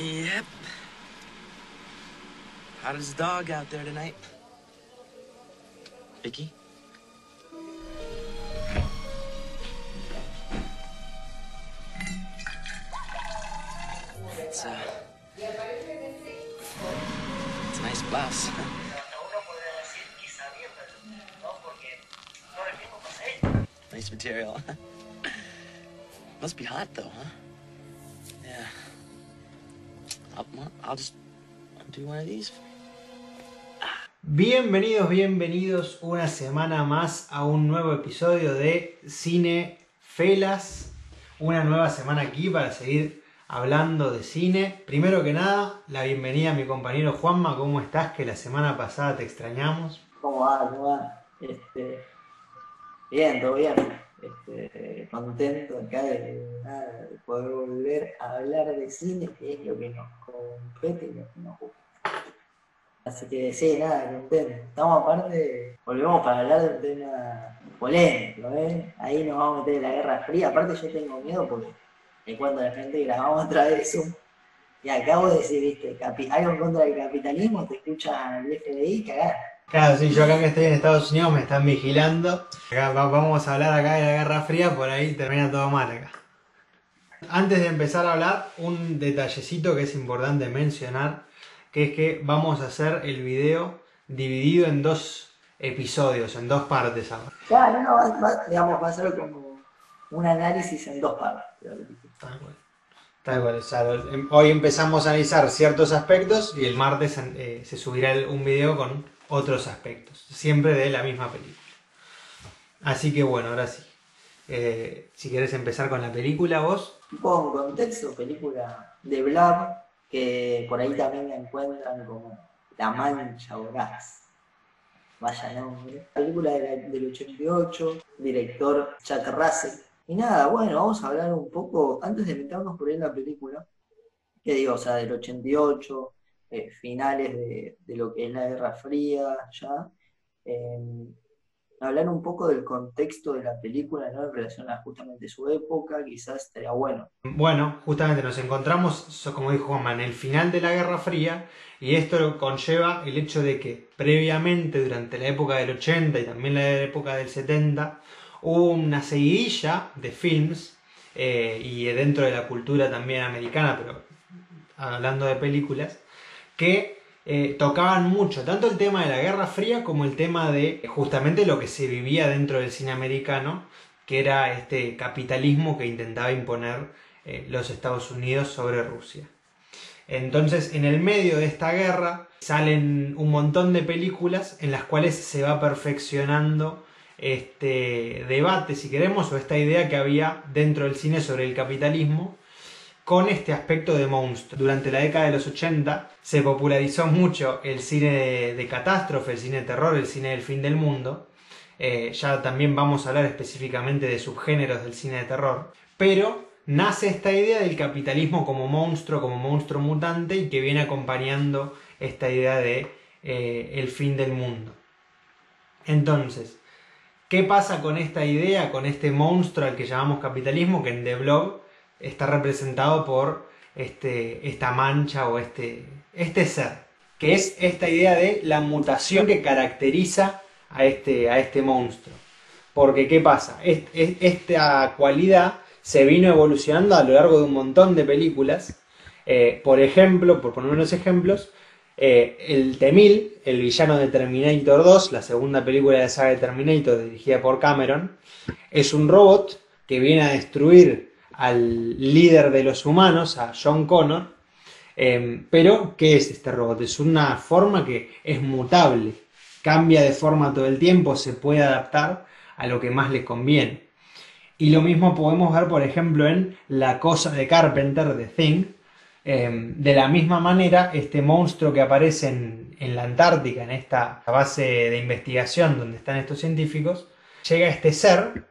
Yep. How does the dog out there tonight? Vicky? It's, uh, it's a nice blouse. nice material. Must be hot though, huh? Yeah. I'll, well, I'll just do one of these. Bienvenidos, bienvenidos una semana más a un nuevo episodio de Cine Felas. Una nueva semana aquí para seguir hablando de cine. Primero que nada, la bienvenida a mi compañero Juanma. ¿Cómo estás? Que la semana pasada te extrañamos. ¿Cómo va? ¿Cómo va? Este, bien, todo bien. Este, contento acá de, de poder volver a hablar de cine, que es lo que nos compete y lo que nos gusta. Así que sí, nada, contento. Estamos aparte, volvemos para hablar de un tema polémico, ¿eh? Ahí nos vamos a meter en la Guerra Fría. Aparte yo tengo miedo porque le cuento a la gente grabamos otra vez Zoom. Y acabo de decir, viste, algo en contra del capitalismo, te escucha el FBI, cagar. Claro, sí, yo acá que estoy en Estados Unidos me están vigilando. Acá va- vamos a hablar acá de la Guerra Fría, por ahí termina todo mal acá. Antes de empezar a hablar, un detallecito que es importante mencionar, que es que vamos a hacer el video dividido en dos episodios, en dos partes ahora. Claro, no, va, digamos, va a ser como un análisis en dos partes. Tal cual. Tal cual, o sea, lo- em- hoy empezamos a analizar ciertos aspectos y el martes eh, se subirá un video con otros aspectos, siempre de la misma película. Así que bueno, ahora sí. Eh, si quieres empezar con la película vos. Un en contexto, película de Blab, que por ahí también la encuentran como La Mancha Voraz. Vaya nombre. Película de la- del 88, director Chuck Russell. Y nada, bueno, vamos a hablar un poco, antes de meternos por ahí en la película, que digo, o sea, del 88, eh, finales de, de lo que es la Guerra Fría, ya. eh, hablar un poco del contexto de la película, ¿no? En relación a justamente su época, quizás estaría bueno. Bueno, justamente nos encontramos, como dijo Juanma, en el final de la Guerra Fría y esto conlleva el hecho de que previamente, durante la época del 80 y también la época del 70, hubo una seguidilla de films eh, y dentro de la cultura también americana, pero hablando de películas, que eh, tocaban mucho, tanto el tema de la Guerra Fría como el tema de justamente lo que se vivía dentro del cine americano, que era este capitalismo que intentaba imponer eh, los Estados Unidos sobre Rusia. Entonces, en el medio de esta guerra salen un montón de películas en las cuales se va perfeccionando este debate, si queremos, o esta idea que había dentro del cine sobre el capitalismo con este aspecto de monstruo. Durante la década de los 80 se popularizó mucho el cine de, catástrofe, el cine de terror, el cine del fin del mundo. Eh, ya también vamos a hablar específicamente de subgéneros del cine de terror. Pero nace esta idea del capitalismo como monstruo, como monstruo mutante y que viene acompañando esta idea de eh, el fin del mundo. Entonces, ¿qué pasa con esta idea, con este monstruo al que llamamos capitalismo, que en The Blog está representado por este, esta mancha o este, este ser? Que es esta idea de la mutación que caracteriza a este, a este monstruo. Porque, ¿qué pasa? Est- est- esta cualidad se vino evolucionando a lo largo de un montón de películas. Eh, por ejemplo, por poner unos ejemplos, eh, el T-1000, el villano de Terminator 2, la segunda película de la saga de Terminator dirigida por Cameron, es un robot que viene a destruir al líder de los humanos, a John Connor. Eh, pero, ¿qué es este robot? Es una forma que es mutable, cambia de forma todo el tiempo, se puede adaptar a lo que más le conviene. Y lo mismo podemos ver, por ejemplo, en La Cosa de Carpenter, de Thing. Eh, de la misma manera, este monstruo que aparece en, en la Antártica, en esta base de investigación donde están estos científicos, llega este ser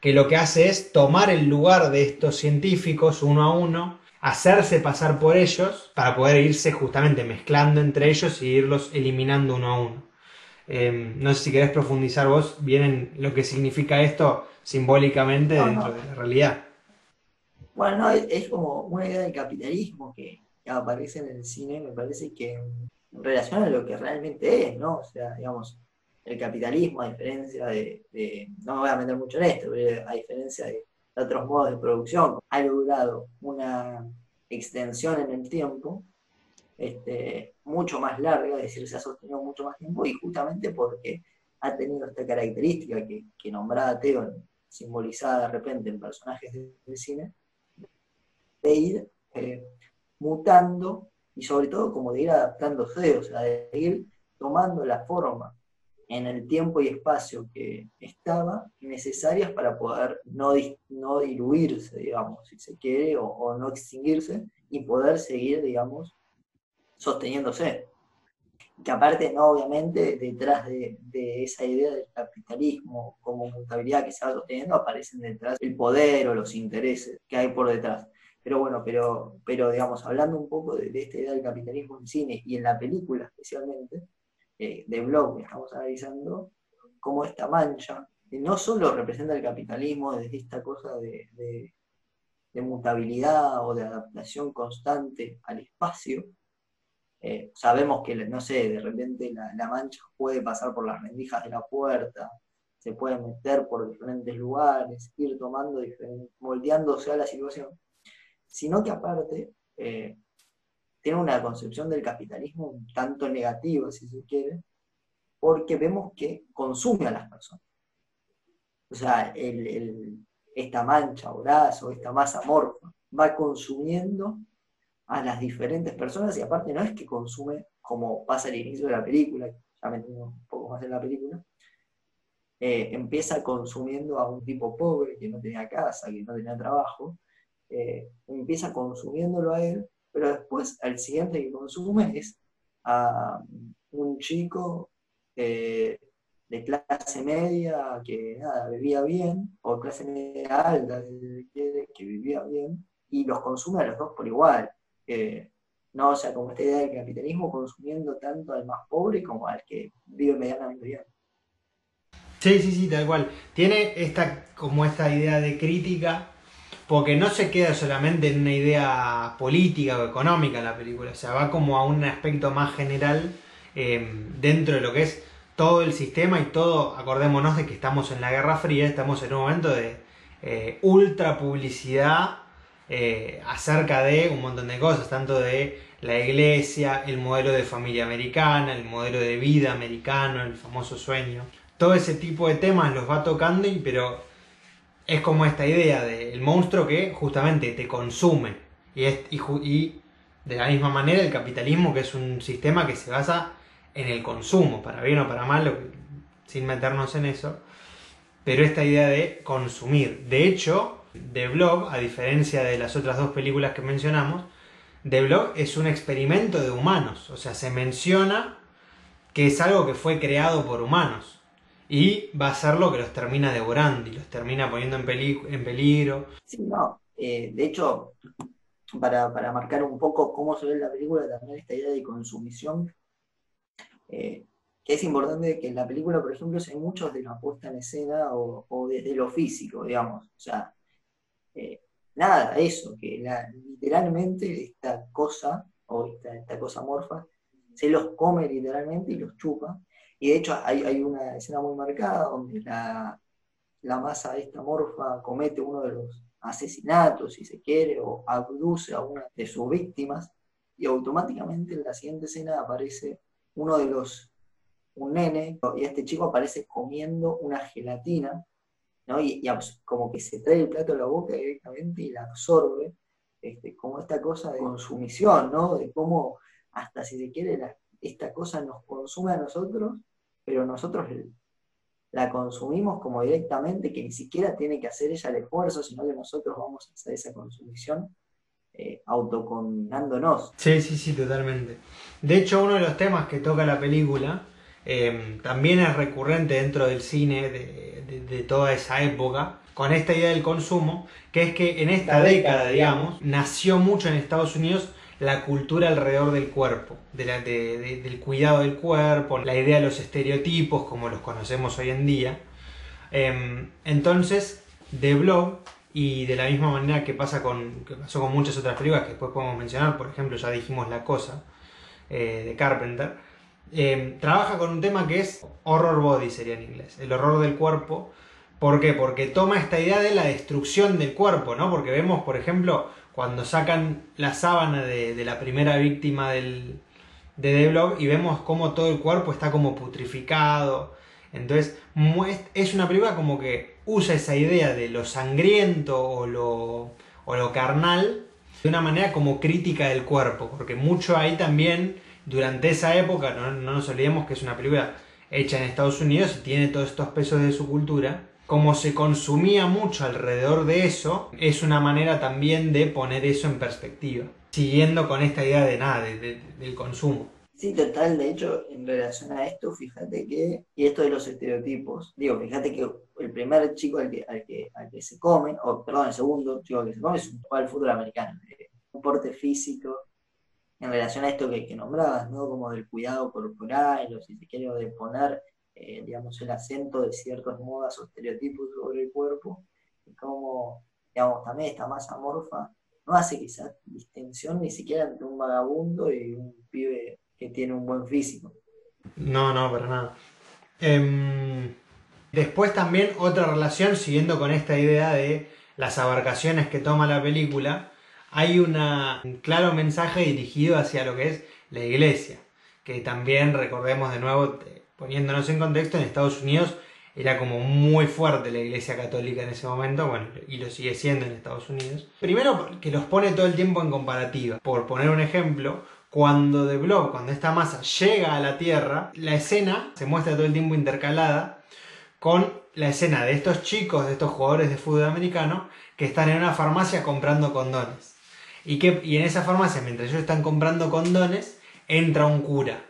que lo que hace es tomar el lugar de estos científicos uno a uno, hacerse pasar por ellos para poder irse justamente mezclando entre ellos y irlos eliminando uno a uno. Eh, no sé si querés profundizar vos bien en lo que significa esto simbólicamente No, dentro no. de la realidad. Bueno, no, es, es como una idea del capitalismo que aparece en el cine, me parece que en relación a lo que realmente es, ¿no? O sea, digamos, el capitalismo, a diferencia de, no me voy a meter mucho en esto, pero a diferencia de otros modos de producción, ha logrado una extensión en el tiempo este, mucho más larga, es decir, se ha sostenido mucho más tiempo y justamente porque ha tenido esta característica que, nombraba Teo, simbolizada de repente en personajes del cine, de ir eh, mutando y sobre todo como de ir adaptándose, o sea, de ir tomando la forma en el tiempo y espacio que estaba necesarias para poder no, no diluirse, digamos, si se quiere, o, no extinguirse y poder seguir, digamos, sosteniéndose. Que aparte, no, obviamente, detrás de, esa idea del capitalismo como mutabilidad que se va sosteniendo, aparecen detrás el poder o los intereses que hay por detrás. Pero bueno, pero, pero digamos, hablando un poco de, de esta idea del capitalismo en cine y en la película especialmente, eh, de blog que estamos analizando, como esta mancha, que no solo representa el capitalismo desde esta cosa de, mutabilidad o de adaptación constante al espacio, eh, sabemos que, no sé, de repente la, mancha puede pasar por las rendijas de la puerta, se puede meter por diferentes lugares, ir tomando, moldeándose a la situación, sino que aparte eh, tiene una concepción del capitalismo un tanto negativa, si se quiere, porque vemos que consume a las personas. O sea, esta mancha o brazo, esta masa morfa, va consumiendo a las diferentes personas y aparte no es que consume como pasa al inicio de la película, ya me entiendo un poco más en la película, eh, empieza consumiendo a un tipo pobre que no tenía casa, que no tenía trabajo, eh, empieza consumiéndolo a él pero después el siguiente que consume es a un chico eh, de clase media que nada, vivía bien, o clase media alta que vivía bien, y los consume a los dos por igual. no, o sea, como esta idea del capitalismo consumiendo tanto al más pobre como al que vive medianamente bien. Sí, sí, sí, tal cual. Tiene esta, como esta idea de crítica porque no se queda solamente en una idea política o económica la película, o sea, va como a un aspecto más general em, dentro de lo que es todo el sistema y todo, acordémonos de que estamos en la Guerra Fría, estamos en un momento de eh, ultra publicidad eh, acerca de un montón de cosas, tanto de la iglesia, el modelo de familia americana, el modelo de vida americano, el famoso sueño. Todo ese tipo de temas los va tocando, y, pero es como esta idea del monstruo que justamente te consume. Y, y, de la misma manera el capitalismo, que es un sistema que se basa en el consumo, para bien o para mal, sin meternos en eso. Pero esta idea de consumir. De hecho, The Blob, a diferencia de las otras dos películas que mencionamos, The Blob es un experimento de humanos. O sea, se menciona que es algo que fue creado por humanos y va a ser lo que los termina devorando y los termina poniendo en, en peligro. Sí, no. Eh, de hecho, para, marcar un poco cómo se ve la película, también esta idea de consumición, eh, que es importante que en la película, por ejemplo, hay muchos de la puesta en escena o, desde lo físico, digamos. O sea, eh, nada, eso, que literalmente esta cosa, o esta, esta cosa morfa, se los come literalmente y los chupa y de hecho hay, una escena muy marcada donde la, masa esta morfa comete uno de los asesinatos, si se quiere, o abduce a una de sus víctimas, y automáticamente en la siguiente escena aparece uno de los, un nene, y este chico aparece comiendo una gelatina, ¿no? y, como que se trae el plato a la boca directamente y la absorbe, este, como esta cosa de consumición, ¿no? de cómo hasta si se quiere esta cosa nos consume a nosotros pero nosotros la consumimos como directamente, que ni siquiera tiene que hacer ella el esfuerzo, sino que nosotros vamos a hacer esa consumición eh, autoconminándonos. Sí, sí, sí, totalmente. De hecho, uno de los temas que toca la película em, también es recurrente dentro del cine de, toda esa época, con esta idea del consumo, que es que en esta década, digamos, nació mucho en Estados Unidos la cultura alrededor del cuerpo, del cuidado del cuerpo, la idea de los estereotipos como los conocemos hoy en día. Em, entonces, The Blob Y de la misma manera que pasa con, que pasó con muchas otras películas que después podemos mencionar, por ejemplo, ya dijimos La Cosa, eh, de Carpenter, eh, trabaja con un tema que es horror body, sería en inglés, el horror del cuerpo. ¿Por qué? Porque toma esta idea de la destrucción del cuerpo, ¿no? Porque vemos, por ejemplo, cuando sacan la sábana de, la primera víctima del, de The Blob y vemos cómo todo el cuerpo está como putrificado. Entonces, es una película como que usa esa idea de lo sangriento o lo, carnal de una manera como crítica del cuerpo, porque mucho ahí también, durante esa época, no nos olvidemos que es una película hecha en Estados Unidos y tiene todos estos pesos de su cultura, como se consumía mucho alrededor de eso, es una manera también de poner eso en perspectiva, siguiendo con esta idea de nada, del consumo. Sí, total, de hecho, en relación a esto, fíjate que, y esto de los estereotipos, digo, fíjate que el primer chico al que, al que, al que se come, o perdón, el segundo chico al que se come es un jugador fútbol americano, un porte físico, en relación a esto que, que nombrabas, ¿no? Como del cuidado corporal, o si se quiere, de poner eh, digamos, el acento de ciertas modas o estereotipos sobre el cuerpo, y como, digamos, también esta masa morfa no hace quizás distinción ni siquiera entre un vagabundo y un pibe que tiene un buen físico. No, no, para nada. Em, después también otra relación, siguiendo con esta idea de las abarcaciones que toma la película, hay una, un claro mensaje dirigido hacia lo que es la iglesia, que también recordemos de nuevo poniéndonos en contexto, en Estados Unidos era como muy fuerte la Iglesia Católica en ese momento, bueno, y lo sigue siendo en Estados Unidos. Primero que los pone todo el tiempo en comparativa. Por poner un ejemplo, cuando The Blob, cuando esta masa llega a la Tierra, la escena se muestra todo el tiempo intercalada con la escena de estos chicos, de estos jugadores de fútbol americano, que están en una farmacia comprando condones. Y, que, y en esa farmacia, mientras ellos están comprando condones, entra un cura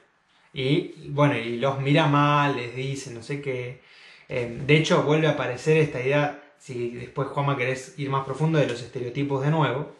y bueno, y los mira mal, les dice, no sé qué. Eh, de hecho, vuelve a aparecer esta idea, si después Juanma querés ir más profundo, de los estereotipos de nuevo.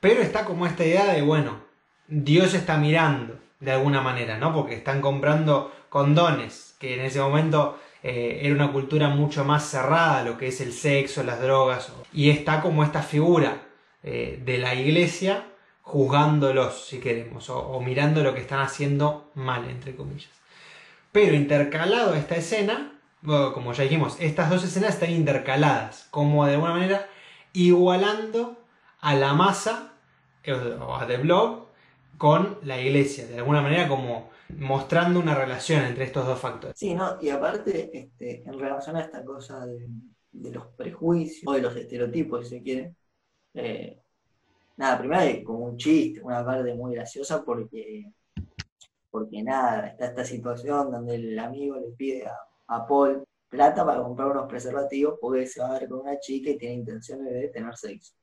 Pero está como esta idea de, bueno, Dios está mirando de alguna manera, ¿no? Porque están comprando condones, que en ese momento eh, era una cultura mucho más cerrada lo que es el sexo, las drogas. Y está como esta figura eh, de la iglesia juzgándolos, si queremos, o, mirando lo que están haciendo mal, entre comillas. Pero intercalado a esta escena, como ya dijimos, estas dos escenas están intercaladas, como de alguna manera igualando a la masa eh, o a The Blob con la iglesia, de alguna manera como mostrando una relación entre estos dos factores. Sí, no, y aparte, este, en relación a esta cosa de, los prejuicios o de los estereotipos, si se quiere, eh, nada, primero es como un chiste, una parte muy graciosa porque, porque nada, está esta situación donde el amigo le pide a, Paul plata para comprar unos preservativos porque se va a ver con una chica y tiene intenciones de tener sexo.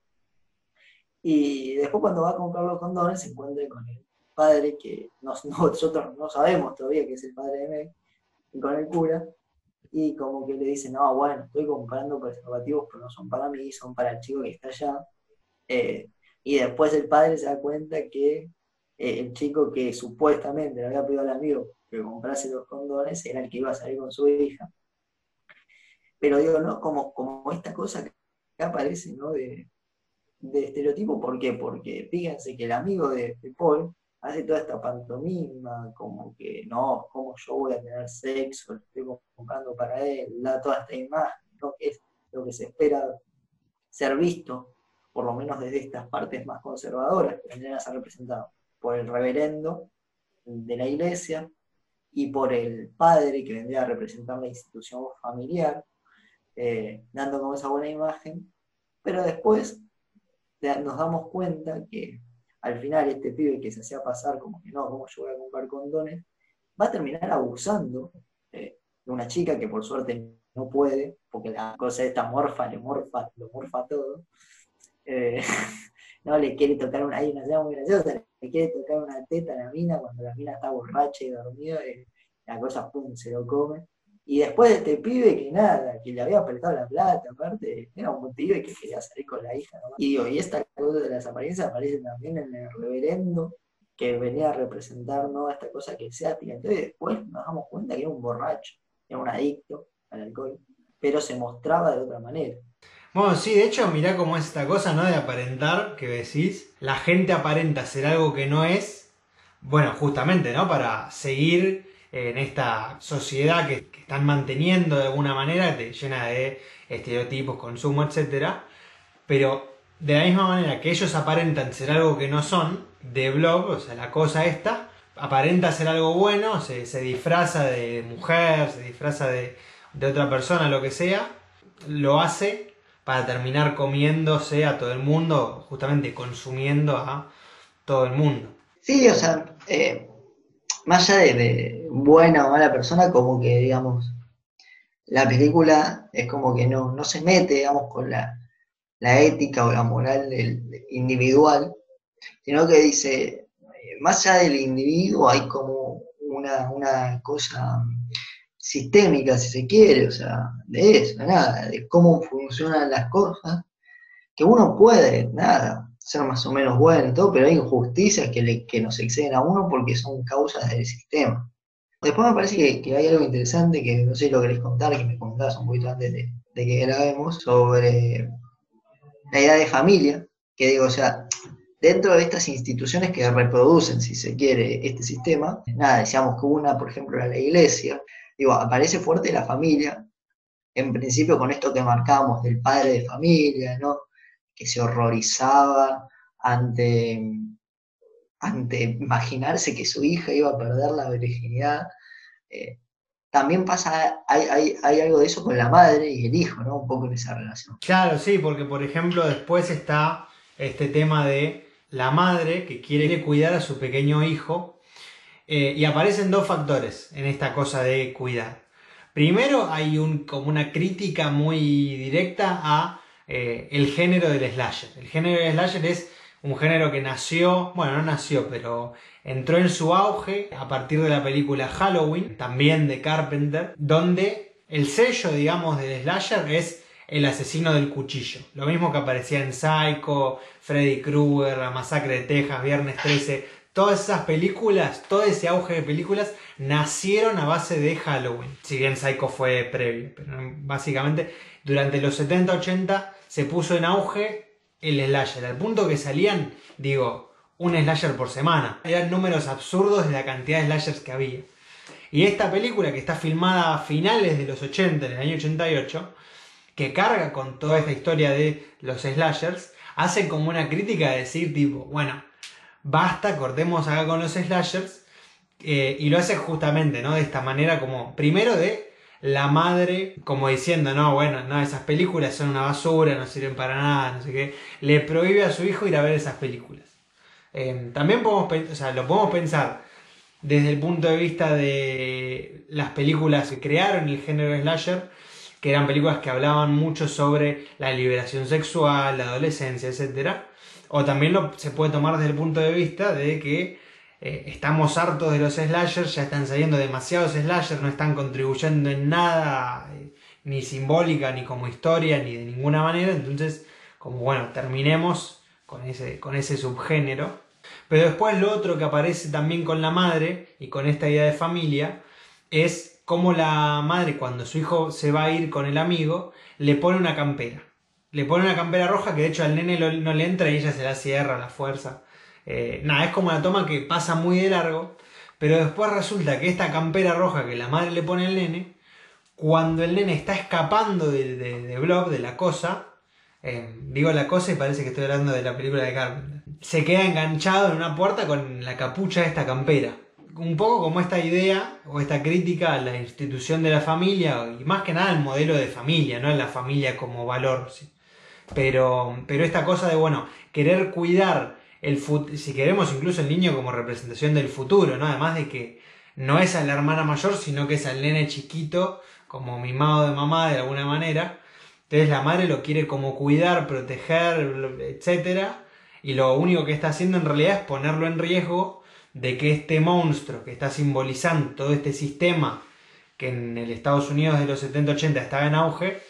Y después cuando va a comprar los condones se encuentra con el padre que nosotros no sabemos todavía que es el padre de Meg, y con el cura, y como que le dice, no, bueno, estoy comprando preservativos, pero no son para mí, son para el chico que está allá. Eh, y después el padre se da cuenta que eh, el chico que supuestamente le había pedido al amigo que comprase los condones era el que iba a salir con su hija. Pero digo, ¿no? Como, como esta cosa que aparece, ¿no? De, de estereotipo, ¿por qué? Porque fíjense que el amigo de, Paul hace toda esta pantomima, como que no, ¿cómo yo voy a tener sexo? Lo estoy comprando para él, da toda esta imagen, ¿no? Que es lo que se espera ser visto por lo menos desde estas partes más conservadoras que vendrían a ser representadas por el reverendo de la iglesia y por el padre que vendría a representar la institución familiar, eh, dando como esa buena imagen, pero después nos damos cuenta que al final este pibe que se hacía pasar como que no, como yo voy a comprar condones, va a terminar abusando eh, de una chica que por suerte no puede, porque la cosa esta morfa, le morfa, lo morfa todo, eh, no le quiere tocar una, hay una muy graciosa, le quiere tocar una teta a la mina cuando la mina está borracha y dormida, y la cosa pum, se lo come. Y después de este pibe que nada, que le había apretado la plata, aparte, era un pibe que quería salir con la hija. Y digo, y esta cosa de las apariencias aparece también en el reverendo que venía a representar ¿no? esta cosa que sea Entonces después nos damos cuenta que era un borracho, era un adicto al alcohol, pero se mostraba de otra manera. Bueno, sí, de hecho, mirá cómo es esta cosa, ¿no? De aparentar, que decís, la gente aparenta ser algo que no es, bueno, justamente, ¿no? Para seguir en esta sociedad que, están manteniendo de alguna manera, llena de estereotipos, consumo, etcétera. Pero de la misma manera que ellos aparentan ser algo que no son, de blog, o sea, la cosa esta, aparenta ser algo bueno, se, se disfraza de mujer, se disfraza de, de otra persona, lo que sea, lo hace para terminar comiéndose a todo el mundo, justamente consumiendo a todo el mundo. Sí, o sea, eh, más allá de, buena o mala persona, como que, digamos, la película es como que no, no se mete, digamos, con la, la ética o la moral del individual, sino que dice, eh, más allá del individuo hay como una, una cosa sistémica, si se quiere, o sea, de eso, nada, de cómo funcionan las cosas, que uno puede, nada, ser más o menos bueno y todo, pero hay injusticias que, le, que nos exceden a uno porque son causas del sistema. Después me parece que, que hay algo interesante que no sé si lo queréis contar, que me contabas un poquito antes de, de que grabemos, sobre la idea de familia, que digo, o sea, dentro de estas instituciones que reproducen, si se quiere, este sistema, nada, decíamos que una, por ejemplo, era la iglesia, digo, aparece fuerte la familia, en principio con esto que marcábamos del padre de familia. Que se horrorizaba ante, ante imaginarse que su hija iba a perder la virginidad. Eh, también pasa, hay, hay, hay, algo de eso con la madre y el hijo, ¿no? Un poco en esa relación. Claro, sí, porque por ejemplo después está este tema de la madre que quiere cuidar a su pequeño hijo eh, y aparecen dos factores en esta cosa de cuidar. Primero hay un, como una crítica muy directa a eh, el género del slasher. El género del slasher es un género que nació, bueno, no nació, pero entró en su auge a partir de la película Halloween, también de Carpenter, donde el sello, digamos, del slasher es el asesino del cuchillo. Lo mismo que aparecía en Psycho, Freddy Krueger, La Masacre de Texas, Viernes 13. Todas esas películas, todo ese auge de películas nacieron a base de Halloween. Si bien Psycho fue previo, pero básicamente durante los 70-80 se puso en auge el slasher, al punto que salían, digo, un slasher por semana. Eran números absurdos de la cantidad de slashers que había. Y esta película que está filmada a finales de los 80, en el año 88, que carga con toda esta historia de los slashers, hace como una crítica de decir tipo, bueno, basta, cortemos acá con los slashers, eh, y lo hace justamente, ¿no? De esta manera como, primero de la madre como diciendo, no, bueno, no, esas películas son una basura, no sirven para nada, no sé qué, le prohíbe a su hijo ir a ver esas películas. Eh, también podemos, o sea, lo podemos pensar desde el punto de vista de las películas que crearon el género slasher, que eran películas que hablaban mucho sobre la liberación sexual, la adolescencia, etc. O también se puede tomar desde el punto de vista de que eh, estamos hartos de los slashers, ya están saliendo demasiados slashers, no están contribuyendo en nada, eh, ni simbólica, ni como historia, ni de ninguna manera. Entonces, como bueno, terminemos con ese, con ese subgénero. Pero después lo otro que aparece también con la madre y con esta idea de familia es como la madre cuando su hijo se va a ir con el amigo le pone una campera. Le pone una campera roja que de hecho al nene no le entra y ella se la cierra a la fuerza. Eh, nada, es como una toma que pasa muy de largo, pero después resulta que esta campera roja que la madre le pone al nene, cuando el nene está escapando de, de, de Blob, de la cosa, eh, digo la cosa y parece que estoy hablando de la película de Carpenter, se queda enganchado en una puerta con la capucha de esta campera. Un poco como esta idea o esta crítica a la institución de la familia y más que nada al modelo de familia, no la familia como valor. ¿sí? Pero, pero esta cosa de, bueno, querer cuidar el si queremos incluso el niño como representación del futuro, ¿no? Además de que no es a la hermana mayor, sino que es al nene chiquito, como mimado de mamá de alguna manera. Entonces la madre lo quiere como cuidar, proteger, etcétera, y lo único que está haciendo en realidad es ponerlo en riesgo de que este monstruo que está simbolizando todo este sistema que en el Estados Unidos de los 70-80 estaba en auge,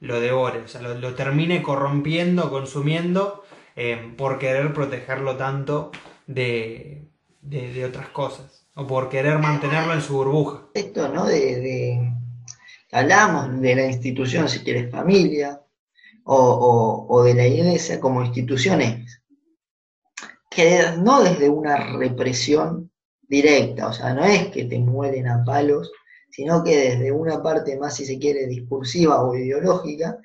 lo devore, o sea, lo, lo termine corrompiendo, consumiendo eh, por querer protegerlo tanto de, de, otras cosas o por querer mantenerlo en su burbuja. Esto, ¿no? De, hablamos de la institución, si quieres familia, o, de la iglesia como instituciones que no desde una represión directa, o sea, no es que te mueren a palos, sino que desde una parte más, si se quiere, discursiva o ideológica,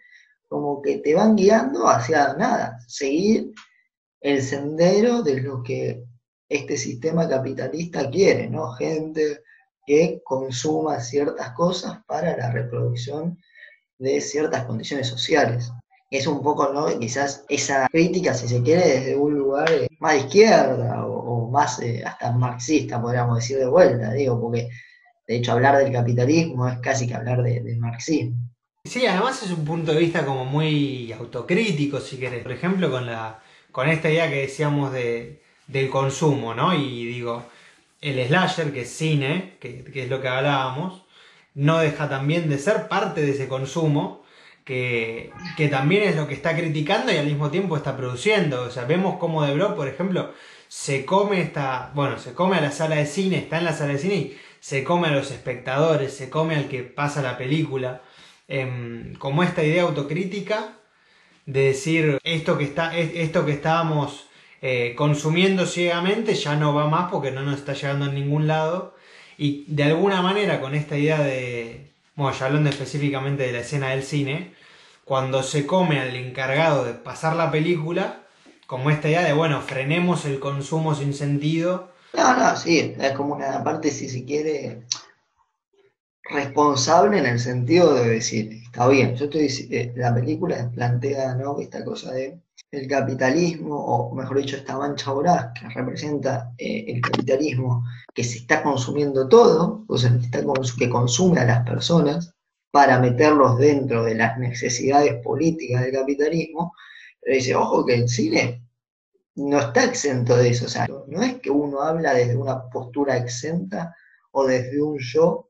como que te van guiando hacia nada, seguir el sendero de lo que este sistema capitalista quiere, ¿no? Gente que consuma ciertas cosas para la reproducción de ciertas condiciones sociales. Es un poco, ¿no? Quizás esa crítica, si se quiere, desde un lugar eh, más de izquierda o, más eh, hasta marxista, podríamos decir de vuelta, digo, porque de hecho hablar del capitalismo es casi que hablar del marxismo. Sí, además es un punto de vista como muy autocrítico, si querés. Por ejemplo, con, la, con esta idea que decíamos de, del consumo, ¿no? Y digo, el slasher, que es cine, que, es lo que hablábamos, no deja también de ser parte de ese consumo, que, que, también es lo que está criticando y al mismo tiempo está produciendo. O sea, vemos cómo De Block, por ejemplo, se come esta, bueno, se come a la sala de cine, está en la sala de cine y se come a los espectadores, se come al que pasa la película. Em, como esta idea autocrítica de decir esto que, está, esto que estábamos eh, consumiendo ciegamente ya no va más porque no nos está llegando en ningún lado. Y de alguna manera con esta idea de, bueno, ya hablando específicamente de la escena del cine, cuando se come al encargado de pasar la película, como esta idea de, bueno, frenemos el consumo sin sentido. No, no, sí, es como una parte, si se quiere, responsable en el sentido de decir, está bien, yo estoy, eh, la película plantea, ¿no? Esta cosa de el capitalismo, o mejor dicho, esta mancha voraz que representa eh, el capitalismo, que se está consumiendo todo, o sea, que consume a las personas para meterlos dentro de las necesidades políticas del capitalismo, pero dice, ojo que el cine no está exento de eso, o sea, no es que uno habla desde una postura exenta o desde un yo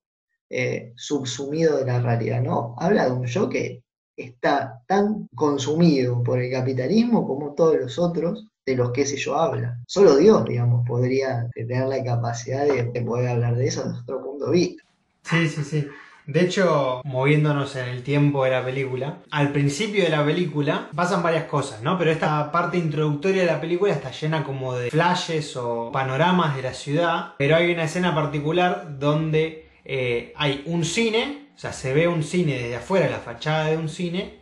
eh, subsumido de la realidad, no, habla de un yo que está tan consumido por el capitalismo como todos los otros de los que ese yo habla. Solo Dios, digamos, podría tener la capacidad de, poder hablar de eso desde otro punto de vista. Sí, sí, sí. De hecho, moviéndonos en el tiempo de la película, al principio de la película pasan varias cosas, ¿no? Pero esta parte introductoria de la película está llena como de flashes o panoramas de la ciudad, pero hay una escena particular donde eh, hay un cine o sea, se ve un cine desde afuera, la fachada de un cine,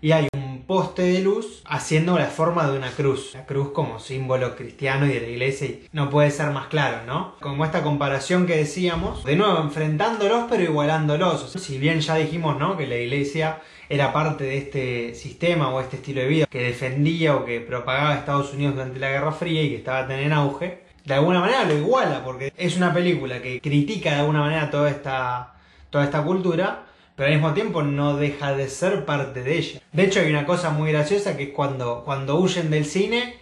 y hay un poste de luz haciendo la forma de una cruz. La cruz como símbolo cristiano y de la iglesia, y no puede ser más claro, ¿no? Como esta comparación que decíamos, de nuevo, enfrentándolos pero igualándolos. si bien ya dijimos, ¿no? Que la iglesia era parte de este sistema o este estilo de vida que defendía o que propagaba Estados Unidos durante la Guerra Fría y que estaba tan en auge, de alguna manera lo iguala, porque es una película que critica de alguna manera toda esta toda esta cultura, pero al mismo tiempo no deja de ser parte de ella. De hecho, hay una cosa muy graciosa que es cuando, cuando huyen del cine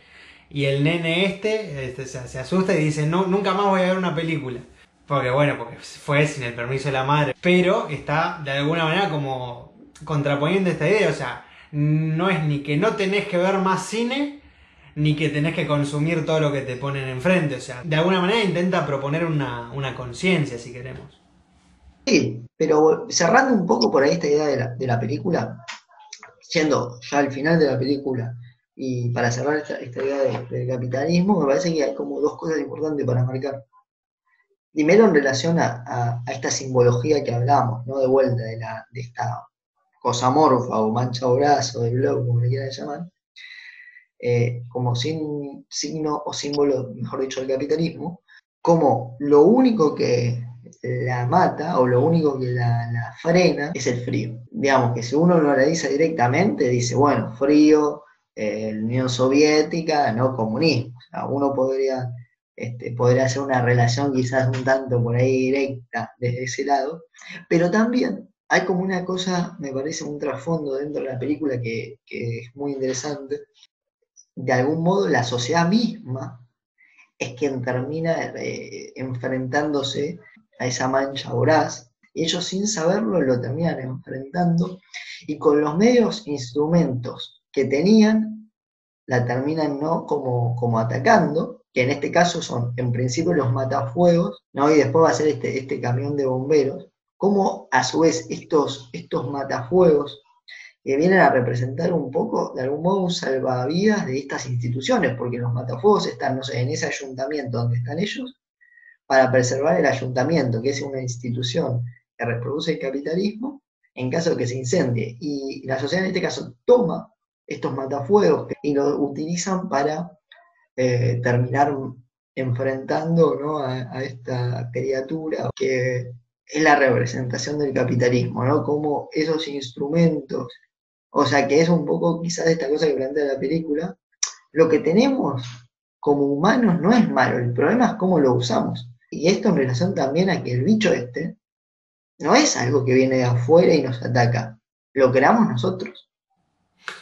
y el nene este, este se, asusta y dice, no, nunca más voy a ver una película. Porque bueno, porque fue sin el permiso de la madre. Pero está de alguna manera como contraponiendo esta idea. O sea, no es ni que no tenés que ver más cine, ni que tenés que consumir todo lo que te ponen enfrente. O sea, de alguna manera intenta proponer una, una conciencia, si queremos. Sí, pero cerrando un poco por ahí esta idea de la, de la película, siendo ya al final de la película, y para cerrar esta, idea del capitalismo, me parece que hay como dos cosas importantes para marcar. Primero en relación a, esta simbología que hablamos, ¿no? De vuelta, de, la, de esta cosa morfa o mancha o brazo, del blog, como le quieran llamar, eh, como sin, signo o símbolo, mejor dicho, del capitalismo, como lo único que la mata o lo único que la, frena es el frío. Digamos que si uno lo analiza directamente, dice, bueno, frío, eh, Unión Soviética, no comunismo. uno podría, este, podría hacer una relación quizás un tanto por ahí directa desde ese lado, pero también hay como una cosa, me parece, un trasfondo dentro de la película que, que es muy interesante. De algún modo, la sociedad misma es quien termina eh, enfrentándose a esa mancha voraz, ellos sin saberlo lo terminan enfrentando y con los medios, instrumentos que tenían, la terminan ¿no? como, como atacando, que en este caso son en principio los matafuegos, ¿no? y después va a ser este, este camión de bomberos, como a su vez estos, estos matafuegos que vienen a representar un poco, de algún modo, un salvavidas de estas instituciones, porque los matafuegos están, no sé, en ese ayuntamiento donde están ellos, para preservar el ayuntamiento, que es una institución que reproduce el capitalismo, en caso de que se incendie. Y la sociedad en este caso toma estos matafuegos y los utilizan para eh, terminar enfrentando a, esta criatura que es la representación del capitalismo, ¿no? Como esos instrumentos, o sea, que es un poco quizás esta cosa que plantea la película, lo que tenemos como humanos no es malo, el problema es cómo lo usamos. Y esto en relación también a que el bicho este no es algo que viene de afuera y nos ataca, lo creamos nosotros.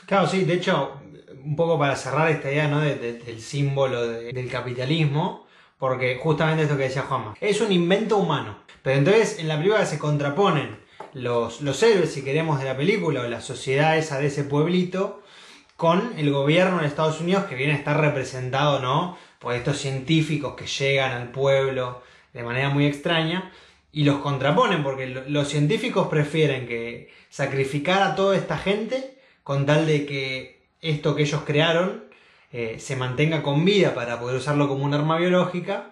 Claro, sí, de hecho, un poco para cerrar esta idea ¿no? del símbolo del capitalismo, porque justamente esto que decía Juanma, es un invento humano. Pero entonces en la película se contraponen los, los héroes, si queremos, de la película, o la sociedad esa de ese pueblito, con el gobierno de Estados Unidos que viene a estar representado, ¿no? Por estos científicos que llegan al pueblo de manera muy extraña y los contraponen, porque los científicos prefieren que sacrificar a toda esta gente con tal de que esto que ellos crearon eh, se mantenga con vida para poder usarlo como un arma biológica.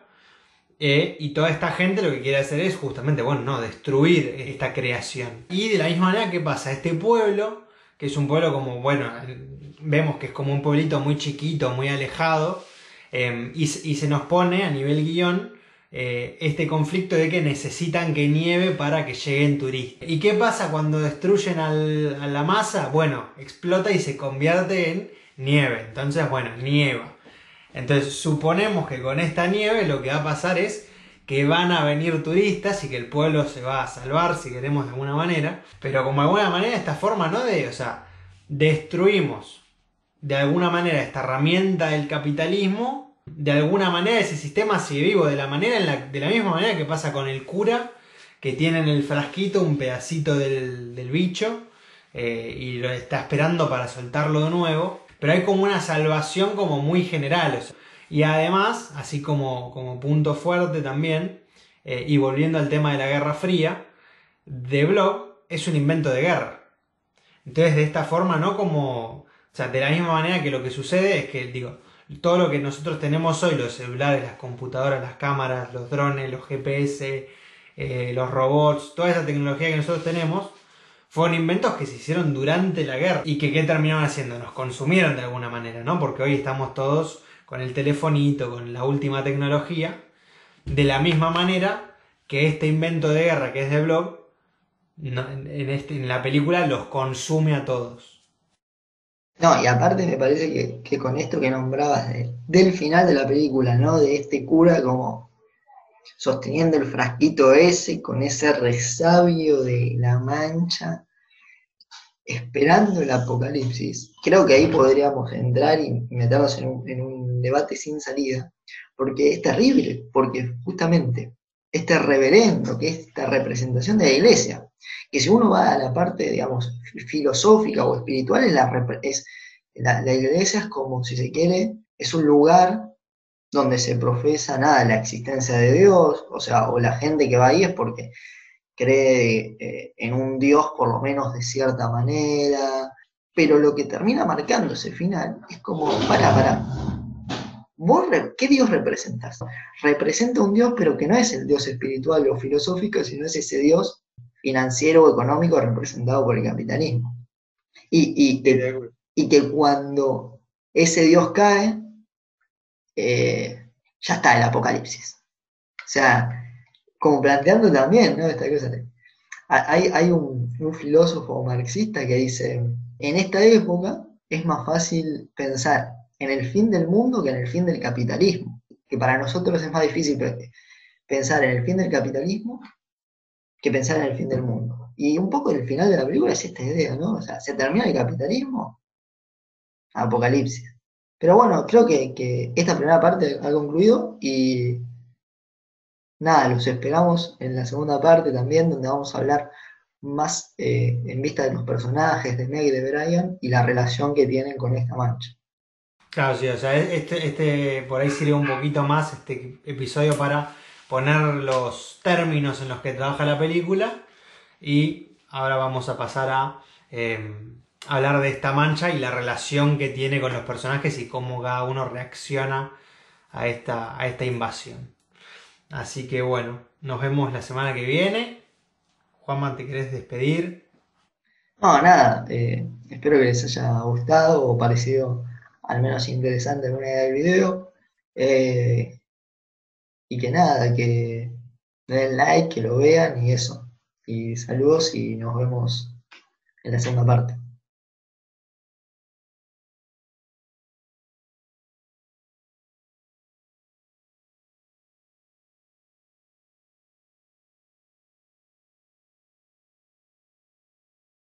Eh, y toda esta gente lo que quiere hacer es justamente, bueno, no, destruir esta creación. Y de la misma manera, ¿qué pasa? Este pueblo, que es un pueblo como, bueno, vemos que es como un pueblito muy chiquito, muy alejado, eh, y, y, se nos pone a nivel guion eh, este conflicto de que necesitan que nieve para que lleguen turistas. ¿Y qué pasa cuando destruyen a la masa? Bueno, explota y se convierte en nieve. Entonces, bueno, nieva. Entonces, suponemos que con esta nieve lo que va a pasar es que van a venir turistas y que el pueblo se va a salvar, si queremos de alguna manera. Pero como de alguna manera esta forma, ¿no? De, o sea, destruimos de alguna manera esta herramienta del capitalismo de alguna manera ese sistema sigue vivo, de la, manera de la misma manera que pasa con el cura, que tiene en el frasquito un pedacito del, bicho eh, y lo está esperando para soltarlo de nuevo, pero hay como una salvación como muy general. y además, así como, como punto fuerte también, eh, y volviendo al tema de la Guerra Fría, The Blob es un invento de guerra. Entonces, de esta forma, ¿no? Como, o sea, de la misma manera que lo que sucede es que, digo, todo lo que nosotros tenemos hoy, los celulares, las computadoras, las cámaras, los drones, los GPS, eh, los robots, toda esa tecnología que nosotros tenemos, fueron inventos que se hicieron durante la guerra y que ¿qué terminaron haciendo? Nos consumieron de alguna manera, ¿no? Porque hoy estamos todos con el telefonito, con la última tecnología, de la misma manera que este invento de guerra que es de Blob, en, este, en la película los consume a todos. No, y aparte me parece que, con esto que nombrabas del final de la película, ¿no? De este cura como sosteniendo el frasquito ese, con ese resabio de la mancha, esperando el apocalipsis, creo que ahí podríamos entrar y meternos en un, en un debate sin salida, porque es terrible, porque justamente este reverendo, que es esta representación de la iglesia, que si uno va a la parte, digamos, filosófica o espiritual, es la, la, iglesia es como, si se quiere, es un lugar donde se profesa nada, la existencia de Dios, o sea, o la gente que va ahí es porque cree eh, en un Dios por lo menos de cierta manera, pero lo que termina marcando ese final es como, para, para, ¿Vos qué Dios representas? Representa un Dios, pero que no es el Dios espiritual o filosófico, sino es ese Dios financiero o económico representado por el capitalismo. Y, que, cuando ese Dios cae, eh, ya está el apocalipsis. O sea, como planteando también, ¿no? Esta cosa. Hay, hay un, filósofo marxista que dice, en esta época es más fácil pensar en el fin del mundo que en el fin del capitalismo. Que para nosotros es más difícil pensar en el fin del capitalismo que pensar en el fin del mundo. Y un poco el final de la película es esta idea, ¿no? O sea, se termina el capitalismo, apocalipsis. Pero bueno, creo que, esta primera parte ha concluido y nada, los esperamos en la segunda parte también, donde vamos a hablar más eh, en vista de los personajes de Meg y de Brian y la relación que tienen con esta mancha. Claro, sí, o sea, este, este por ahí sirve un poquito más este episodio para poner los términos en los que trabaja la película y ahora vamos a pasar a em, hablar de esta mancha y la relación que tiene con los personajes y cómo cada uno reacciona a esta, a esta invasión. Así que bueno, nos vemos la semana que viene. Juanma, ¿te querés despedir? No, nada, eh, espero que les haya gustado o parecido al menos interesante alguna idea del video. Eh, y que nada, que den like, que lo vean y eso. Y saludos y nos vemos en la segunda parte.